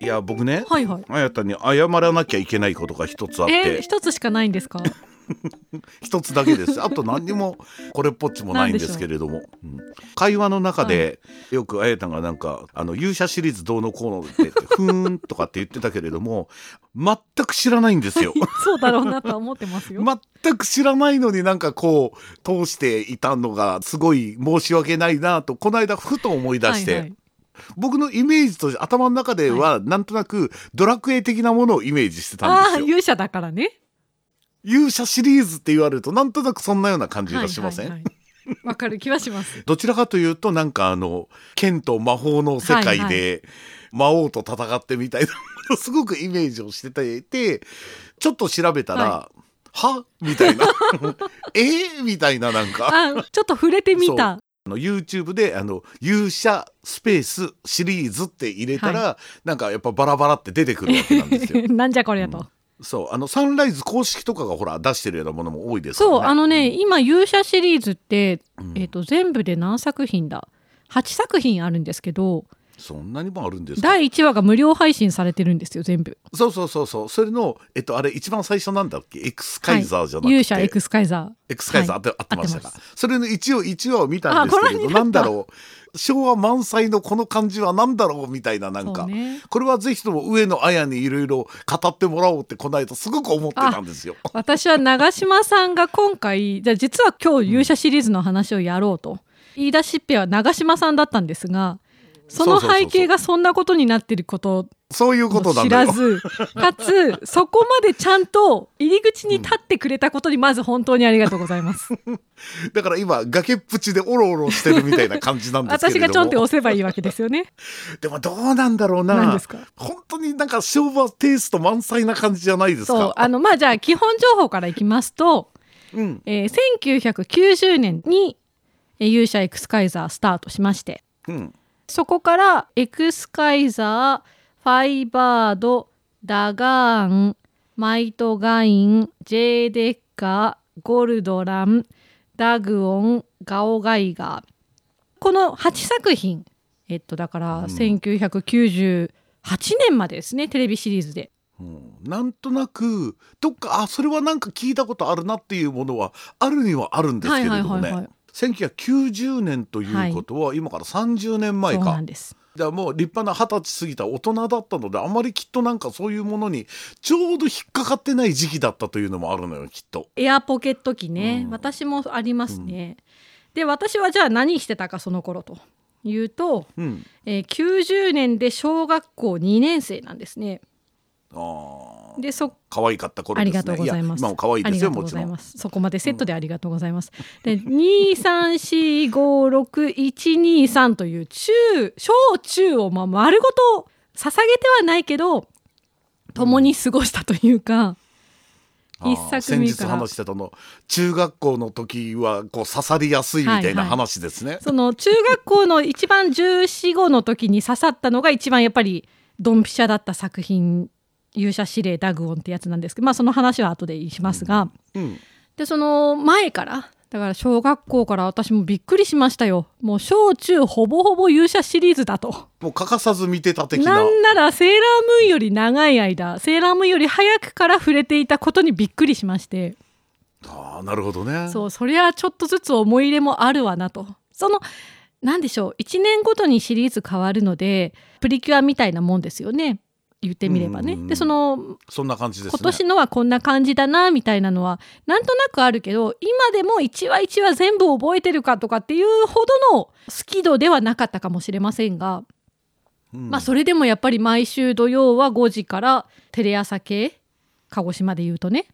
いや僕ねはいはい。あやたに謝らなきゃいけないことが一つあっえー、て一つしかないんですか？一つだけです。あと何にもこれっぽっちもないんですけれども、う。ん。会話の中で、よくあやたがなんかあの勇者シリーズどうのこうのってふーんとかって言ってたけれども全く知らないんですよ。そうだろうなとは思ってますよ、全く知らないのになんかこう通していたのがすごい申し訳ないなとこの間ふと思い出して、はいはい。僕のイメージとして頭の中ではなんとなくドラクエ的なものをイメージしてたんあですよ。あ勇者だからね勇者シリーズって言われるとなんとなくそんなような感じがしません、はいはいはい。わかる気はします。どちらかというとなんかあの剣と魔法の世界はいで魔王と戦ってみたいなすごくイメージをしててちょっと調べたら「はみたいな「え？ーみたいななんか。あちょっと触れてみた。あの YouTube であの「勇者スペースシリーズ」って入れたら、なんかやっぱバラバラって出てくるわけなんですよ。なんじゃこりゃと、そうあのサンライズ公式とかがほら出してるようなものも多いですからね。そうあのね今勇者シリーズって、うん。えー、と全部で何作品だ？8作品あるんですけどそんなにもあるんですか？第1話が無料配信されてるんですよ全部。そうそうそうそう。それのえっとあれ一番最初なんだっけ？エクスカイザーじゃなくて、勇者エクスカイザエクスカイザーあって,、合ってましたか？それの一応一話を見たんですけれどなんだろう？昭和満載のこの感じは何だろうみたいななーんか、ね。これはぜひとも上野綾にいろいろ語ってもらおうってこの間すごく思ってたんですよ。私は長嶋さんが今回じゃあ実は今日勇者シリーズの話をやろうと、言い出しっぺは長嶋さんだったんですがその背景がそんなことになっていることそういうことだよ。知らず かつそこまでちゃんと入り口に立ってくれたことにまず本当にありがとうございます。だから今崖っぷちでオロオロしてるみたいな感じなんですけ私がちょんって押せばいいわけですよね。でもどうなんだろうな何ですか？本当になんか昭和テイスト満載な感じじゃないですそうか。あのまあじゃあ基本情報からいきますと、うんえー1990年にえー勇者エクスカイザースタートしましてうんそこからエクスカイザーファイバードダ・ガーンマイトガインジェイデッカーゴルドランダグオンガオガイガー。この8作品えっとだからうん。1998年までですねテレビシリーズで。うん。なんとなくどっかあそれはなんか聞いたことあるなっていうものはあるにはあるんですけれどもね、はい1990年ということは今から30年前か、じゃあもう立派な二十歳過ぎた大人だったのであまりきっとなんかそういうものにちょうど引っかかってない時期だったというのもあるのよきっと。エアポケット機ね、うん。私もありますね、で私はじゃあ何してたかその頃というと、うん、えー90年で小学校2年生なんですねでそ可愛かった頃ですね。ありがとうございます。や今も可愛いですよもちろん。そこまでセットでありがとうございます、で2345612という中小中をまあ丸ごと捧げてはないけど共に過ごしたというか、あー一作目から。話してたの中学校の時はこう刺さりやすいみたいなはいはい。話ですね。その中学校の一番1415の時に刺さったのが一番やっぱりドンピシャだった作品勇者司令ダグオンってやつなんですけどまあその話は後でしますが、うん。でその前からだから小学校から私もびっくりしましたよ。もう小中ほぼほぼ勇者シリーズだと。もう欠かさず見てた的な。なんならセーラームーンより長い間セーラームーンより早くから触れていたことにびっくりしまして。ああなるほどね。そうそりゃちょっとずつ思い入れもあるわなと。そのなんでしょう1年ごとにシリーズ変わるのでプリキュアみたいなもんですよね言ってみればね。うんうんうんでそのそんな感じですね。今年のはこんな感じだなみたいなのはなんとなくあるけど今でも1話1話全部覚えてるかとかっていうほどの好き度ではなかったかもしれませんが、うんまあそれでもやっぱり毎週土曜は5時からテレ朝系鹿児島で言うとね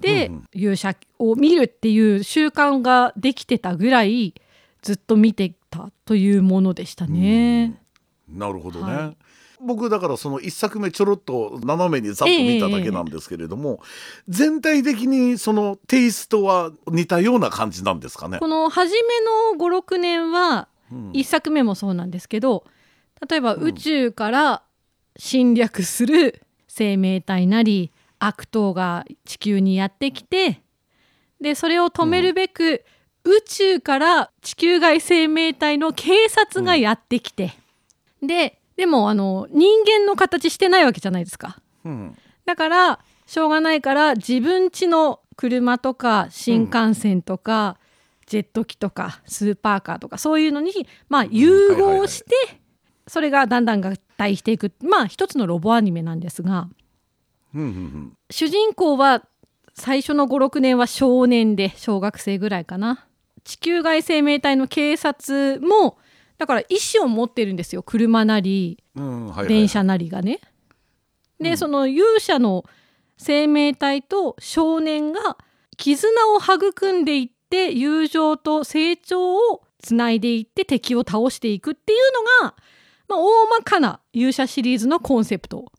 で、うんうん勇者を見るっていう習慣ができてたぐらいずっと見てたというものでしたね。なるほどね。はい僕だからその一作目ちょろっと斜めにざっと見ただけなんですけれども、全体的にそのテイストは似たような感じなんですかね？この初めの56年はうん。1作目もそうなんですけど例えば宇宙から侵略する生命体なり悪党が地球にやってきてでそれを止めるべく、宇宙から地球外生命体の警察がやってきて、ででもあの人間の形してないわけじゃないですか。うん。だからしょうがないから自分家の車とか新幹線とか、ジェット機とかスーパーカーとかそういうのに、まあ、融合して、それがだんだん合体していく。まあ一つのロボアニメなんですがうんうん主人公は最初の56年は少年で小学生ぐらいかな。地球外生命体の警察もだから意思を持ってるんですよ車なり電車なりがね。で、うんその勇者の生命体と少年が絆を育んでいって友情と成長をつないでいって敵を倒していくっていうのが、まあ、大まかな勇者シリーズのコンセプト。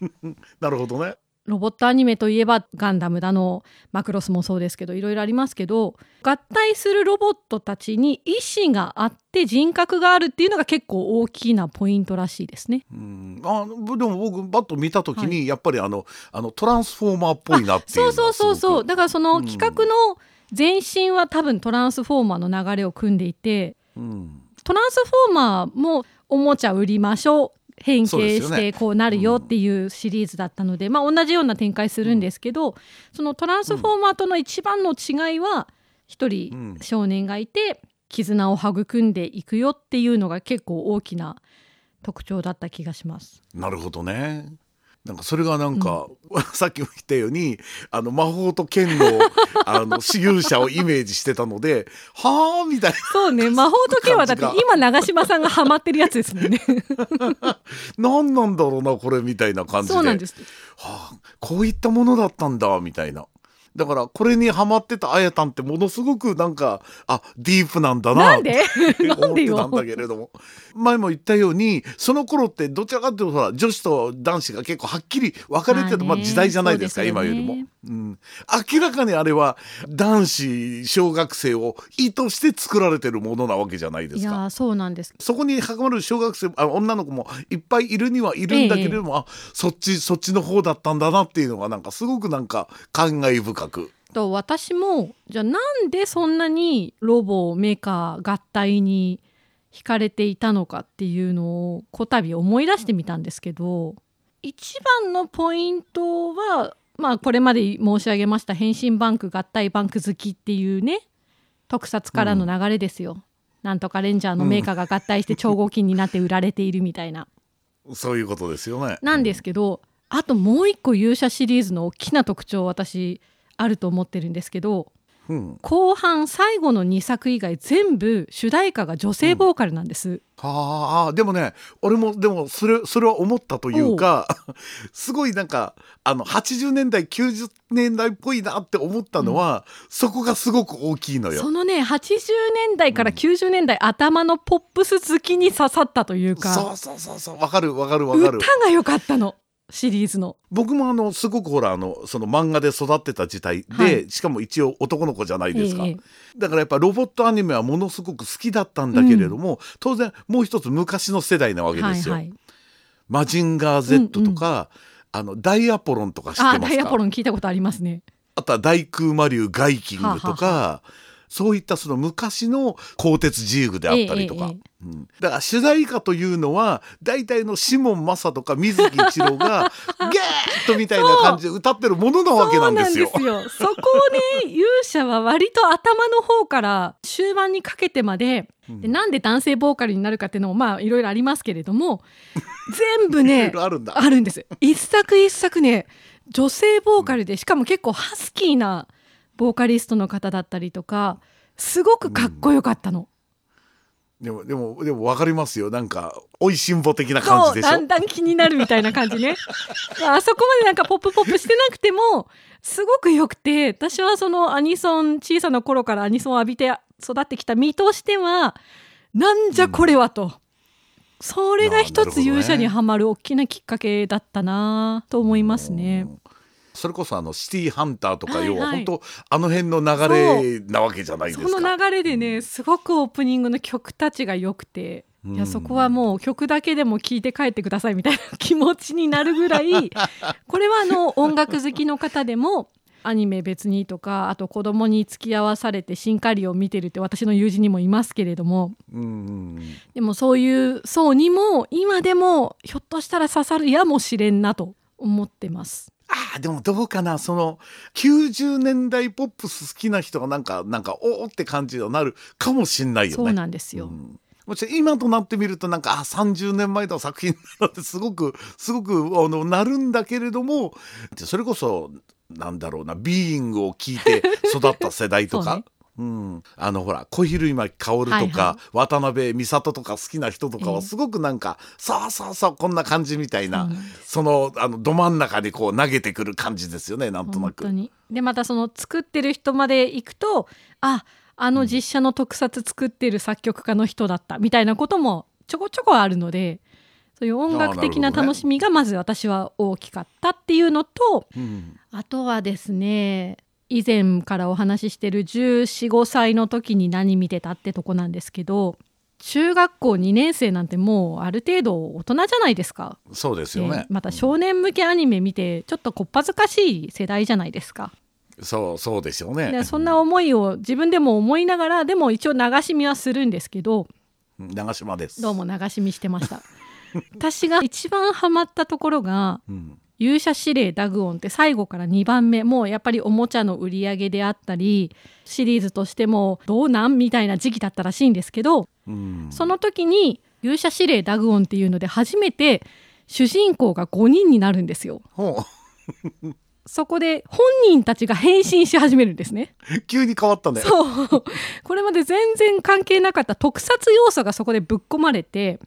なるほどねロボットアニメといえばガンダムだのマクロスもそうですけどいろいろありますけど合体するロボットたちに意志があって人格があるっていうのが結構大きなポイントらしいですね。うん。あでも僕バッと見た時に、やっぱりあのあのトランスフォーマーっぽいなってそうそうそうそう。すだからそのうん。企画の前身は多分トランスフォーマーの流れを組んでいてうん。トランスフォーマーもおもちゃ売りましょう変形してこうなるよっていうシリーズだったので、まあ、同じような展開するんですけど、そのトランスフォーマーとの一番の違いは一う人ん。少年がいて絆を育んでいくよっていうのが結構大きな特徴だった気がします。なるほどねなんかそれがなんか、さっきも言ったようにあの魔法と剣の あの私有者をイメージしてたのではあみたいなそうね。魔法と剣はだって今長嶋さんがハマってるやつですもんね。何なんだろうなこれみたいな感じで。そうなんです。はあ、こういったものだったんだみたいなだからこれにハマってたあやたんってものすごくなんかあディープなんだななんで？ってなんでよ思ってたんだけれども。前も言ったようにその頃ってどちらかというとほら女子と男子が結構はっきり分かれてた、まあ時代じゃないですかすよね。今よりも、うん、明らかにあれは男子小学生を意図して作られてるものなわけじゃないでいやすか。ーそうなんです。そこに関わる小学生あ女の子もいっぱいいるにはいるんだけれども、あそっちそっちの方だったんだなっていうのがなんかすごくなんか感慨深く。と私もじゃあなんでそんなにロボメカ合体に惹かれていたのかっていうのをこたび思い出してみたんですけど一番のポイントはまあこれまで申し上げました変身バンク合体バンク好きっていうね特撮からの流れですよ。なんとかレンジャーのメーカーが合体して超合金になって売られているみたいな。そういうことですよね。なんですけどあともう一個勇者シリーズの大きな特徴私あると思ってるんですけどうん、後半最後の2作以外全部主題歌が女性ボーカルなんです、はあでもね俺もでもそれそれは思ったというかすごいなんかあの80年代90年代っぽいなって思ったのは、そこがすごく大きいのよ。そ。のね80年代から90年代頭のポップス好きに刺さったというか、そうそうそうそうわかるわかるわかる。歌が良かったのシリーズの。僕もあのすごくほらあのその漫画で育ってた時代で、はい。しかも一応男の子じゃないですか、ええだからやっぱロボットアニメはものすごく好きだったんだけれども、当然もう一つ昔の世代なわけですよ。はいはい。マジンガー Z とか、あのダイアポロンとか知ってあますか？ダイアポロン聞いたことありますね。あとは大空魔竜ガイキングとか、はそういったその昔の鋼鉄ジーグであったりとか、えええうん。だから主題歌というのは大体のシモン・マサとか水木一郎が ゲーッとみたいな感じで歌ってるものなわけなんですよ。そすよ。そこをね勇者は割と頭の方から終盤にかけてまででなんで男性ボーカルになるかっていう。のもまあいろいろありますけれども全部ねいろあるんだ。あるんです一作一作ね女性ボーカルでしかも結構ハスキーなボーカリストの方だったりとかすごくかっこよかったの。でもでもでも分かりますよ。なんかおいしんぼ的な感じでしょ？だんだん気になるみたいな感じね。あそこまでなんかポップポップしてなくてもすごくよくて私はそのアニソン小さな頃からアニソンを浴びて育ってきた身としてはなんじゃこれはと、それが一つ勇者にはまる大きなきっかけだったなと思いますね。それこそあのシティーハンターとか、はいはい要は本当あの辺の流れなわけじゃないですか。その流れでねすごくオープニングの曲たちが良くていやそこはもう曲だけでも聴いて帰ってくださいみたいな気持ちになるぐらい これはあの音楽好きの方でもアニメ別にとかあと子供に付き合わされてシンカリを見てるって私の友人にもいますけれどもうんでもそういう層にも今でもひょっとしたら刺さるやもしれんなと思ってます。あーでもどうかなその90年代ポップス好きな人がなんかなんかおーって感じになるかもしんないよね。そうなんですよ、うんもちろん今となってみるとなんかあ30年前の作品だなってすごくすごくあのなるんだけれどもそれこそなんだろうなビーイングを聞いて育った世代とか。そうん、あのほら小比類巻薫とか、はいは渡辺美里とか好きな人とかええ。はすごくなんか、そうそうそうこんな感じみたいなそうなん。そのあのど真ん中にこう投げてくる感じですよねなんとなく。本当に。でまたその作ってる人まで行くとああの実写の特撮作ってる作曲家の人だったみたいなこともちょこちょこあるのでそういう音楽的な楽しみがまず私は大きかったっていうのとうん。あとはですね以前からお話ししてる1415歳の時に何見てたってとこなんですけど中学校2年生なんてもうある程度大人じゃないですか。そうですよねで。また少年向けアニメ見てちょっとこっぱずかしい世代じゃないですか。そうそうですよね。でそんな思いを自分でも思いながらでも一応流し見はするんですけどうん長島です。どうも流し見してました私が一番ハマったところがうん勇者指令ダグオンって最後から2番目もうやっぱりおもちゃの売り上げであったりシリーズとしてもどうなんみたいな時期だったらしいんですけどうんその時に勇者指令ダグオンっていうので初めて主人公が5人になるんですよ。ほそこで本人たちが変身し始めるんですね。う急に変わったね。そう。これまで全然関係なかった特撮要素がそこでぶっ込まれて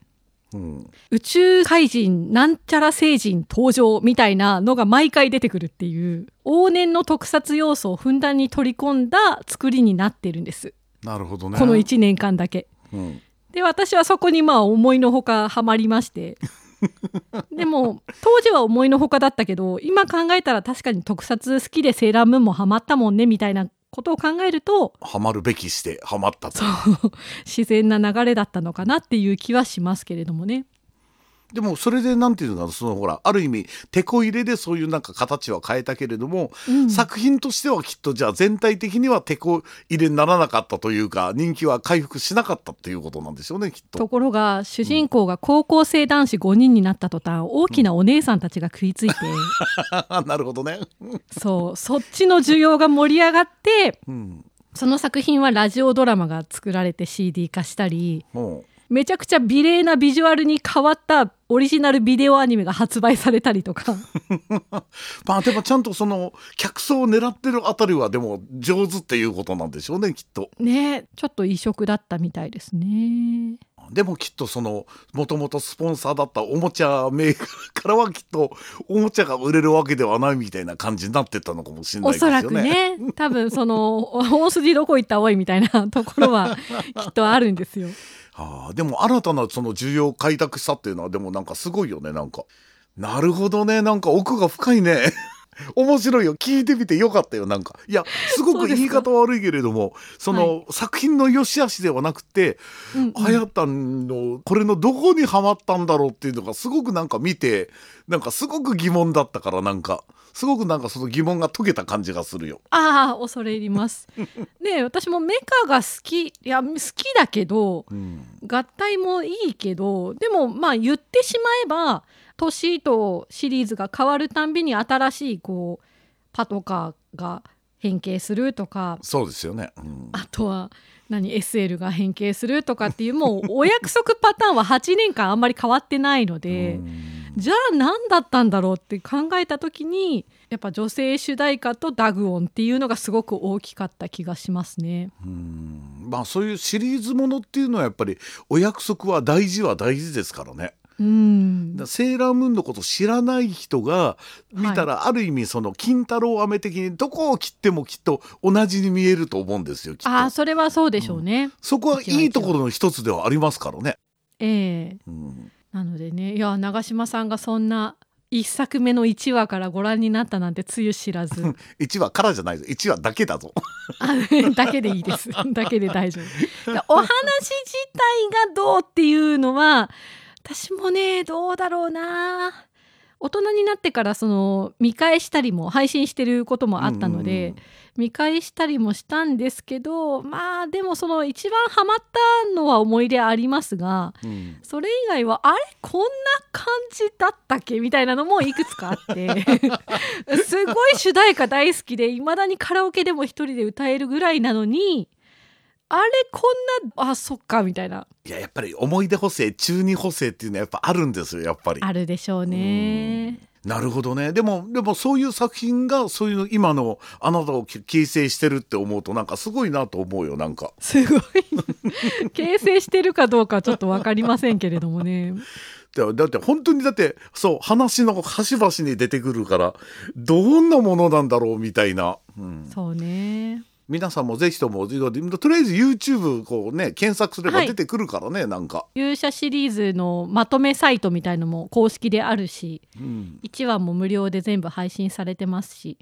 うん宇宙怪人なんちゃら星人登場みたいなのが毎回出てくるっていう往年の特撮要素をふんだんに取り込んだ作りになってるんです、なるほどね。この1年間だけ。うんで私はそこにまあ思いのほかハマりまして でも当時は思いのほかだったけど今考えたら確かに特撮好きでセーラームーンもハマったもんねみたいなことを考えるとハマるべきしてハマったと。自然な流れだったのかなっていう気はしますけれどもね。でもそれでなんていうのそのほらある意味手こ入れでそういうなんか形は変えたけれども、うん作品としてはきっとじゃあ全体的には手こ入れにならなかったというか人気は回復しなかったっていうことなんでしょうねきっと。ところが主人公が高校生男子5人になった途端大きなお姉さんたちが食いついて、なるほどね。そうそっちの需要が盛り上がってうん。その作品はラジオドラマが作られて CD 化したりもめちゃくちゃ美麗なビジュアルに変わったオリジナルビデオアニメが発売されたりとかう まあでもちゃんとその客層を狙ってるあたりはでも上手っていうことなんでしょうねきっと。ねちょっと異色だったみたいですね。でもきっとそのもともとスポンサーだったおもちゃメーカーからはきっとおもちゃが売れるわけではないみたいな感じになってったのかもしれないおですよね。そらくね多分その 大筋どこ行ったおいみたいなところはきっとあるんですよ。はあ、でも新たなその需要を開拓したっていうのはでもなんかすごいよねなんか。なるほどねなんか奥が深いね。面白いよ。聞いてみてよかったよなんか。いやすごく言い方悪いけれどもその、作品の良し悪しではなくてうんうん。はやたんのこれのどこにはまったんだろうっていうのがすごくなんか見てなんかすごく疑問だったからなんか。すごくなんかその疑問が解けた感じがするよ。ああ恐れ入ります。で私もメカが好き。いや好きだけどうん。合体もいいけどでもまあ言ってしまえば年とシリーズが変わるたんびに新しいこうパトカーが変形するとかそうですよね。うんあとは何 SL が変形するとかっていうもうお約束パターンは8年間あんまり変わってないので。うんじゃあ何だったんだろうって考えた時にやっぱ女性主題歌とダグオンっていうのがすごく大きかった気がしますね。うんまあそういうシリーズものっていうのはやっぱりお約束は大事は大事ですからね。うん。だセーラームーンのこと知らない人が見たらある意味その金太郎飴的にどこを切ってもきっと同じに見えると思うんですよきっと。ああそれはそうでしょうね。そこはいいところの一つではありますからね。ええ。うん。なのでねいや長嶋さんがそんな1作目の1話からご覧になったなんてつゆ知らず。1話からじゃないぞ。1話だけだぞ。あだけでいいです。だけで大丈夫。だお話自体がどうっていうのは私もねどうだろうな。大人になってからその見返したりも配信してることもあったので、見返したりもしたんですけどまあでもその一番ハマったのは思い出ありますがうん。それ以外はあれこんな感じだったっけ？みたいなのもいくつかあって。すごい主題歌大好きでいまだにカラオケでも一人で歌えるぐらいなのにあれこんなあそっかみたいな。いややっぱり思い出補正中二補正っていうのはやっぱあるんですよやっぱり。あるでしょうね。なるほどね。でもでもそういう作品がそういう今のあなたを形成してるって思うとなんかすごいなと思うよなんか。すごい。形成してるかどうかちょっと分かりませんけれどもね。だだって本当にだってそう話の端々に出てくるからどんなものなんだろうみたいな、うん、そうね。皆さんもぜひともとりあえず YouTube こうね検索すればはい。出てくるからね、なんか、勇者シリーズのまとめサイトみたいのも公式であるしうん、1話も無料で全部配信されてますし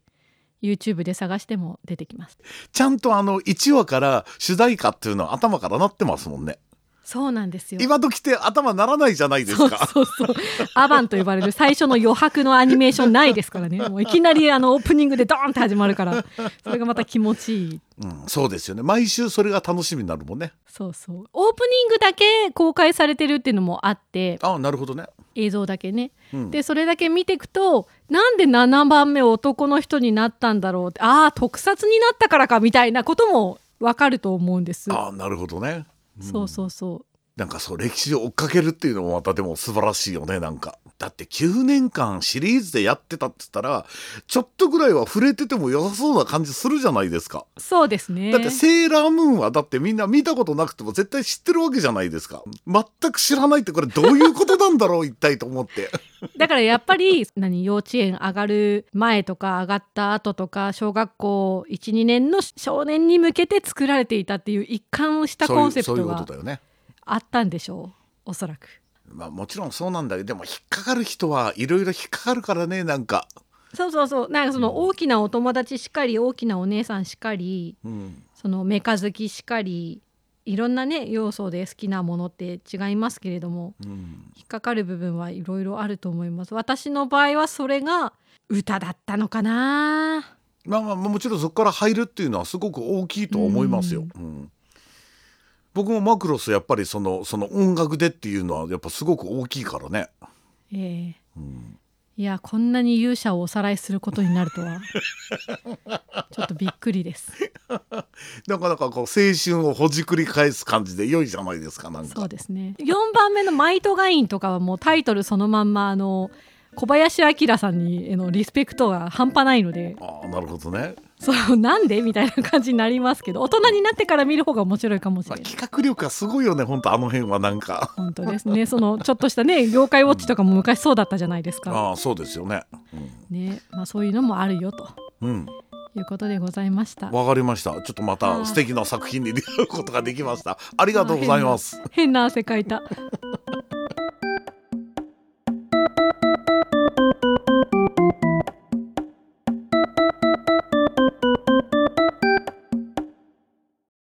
YouTube で探しても出てきます。ちゃんとあの1話から主題歌っていうのは頭からなってますもんねそうなんですよ。今時って頭ならないじゃないですそうかそうそう。アバンと呼ばれる最初の余白のアニメーションないですからね。もういきなりあのオープニングでドーンって始まるから。それがまた気持ちいい。うん、そうですよね。毎週それが楽しみになるもんね。そうそう。オープニングだけ公開されてるっていうのもあって。あなるほどね、映像だけね。うん、でそれだけ見ていくとなんで7番目男の人になったんだろうって。ああ特撮になったからかみたいなこともわかると思うんです。あなるほどね、そうそうそう。なんかそう歴史を追っかけるっていうのもまたでも素晴らしいよねなんか。だって9年間シリーズでやってたって言ったらちょっとぐらいは触れてても良さそうな感じするじゃないですか。そうですね。だってセーラームーンはだってみんな見たことなくても絶対知ってるわけじゃないですか。全く知らないってこれどういうことなんだろう一体と思って。だからやっぱり何幼稚園上がる前とか上がった後とか小学校12年の少年に向けて作られていたっていう一貫したコンいうそういうセプトがことだよねあったんでしょう？おそらく。まあもちろんそうなんだけどでも引っかかる人はいろいろ引っかかるからねなんか、そうそうそう。なんかその大きなお友達しかり大きなお姉さんしかりうん、そのメカ好きしかりいろんなね要素で好きなものって違いますけれどもうん、引っかかる部分はいろいろあると思います。私の場合はそれが歌だったのかな。まあまあもちろんそこから入るっていうのはすごく大きいと思いますよ。うん僕もマクロスやっぱりそのその音楽でっていうのはやっぱすごく大きいからね。ええ。うん。いやこんなに勇者をおさらいすることになるとは。ちょっとびっくりです。なかなかこう青春をほじくり返す感じで良いじゃないですかなんか。そう。ですね。4番目の「マイトガイン」とかはもうタイトルそのまんまあの小林明さんにへのリスペクトが半端ないのでああなるほどね。そうなんで？みたいな感じになりますけど大人になってから見る方が面白いかもしまあ、れない。企画力がすごいよね本当あの辺はなんか。本当ですねそのちょっとしたね 業界ウォッチとかも昔そうだったじゃないですか。ああそうですよね。ねまあ、そういうのもあるよとうん、うんいうことでございました。わかりました。ちょっとまた素敵な作品に出会うことができました。ありがとうございます。変な汗かいた。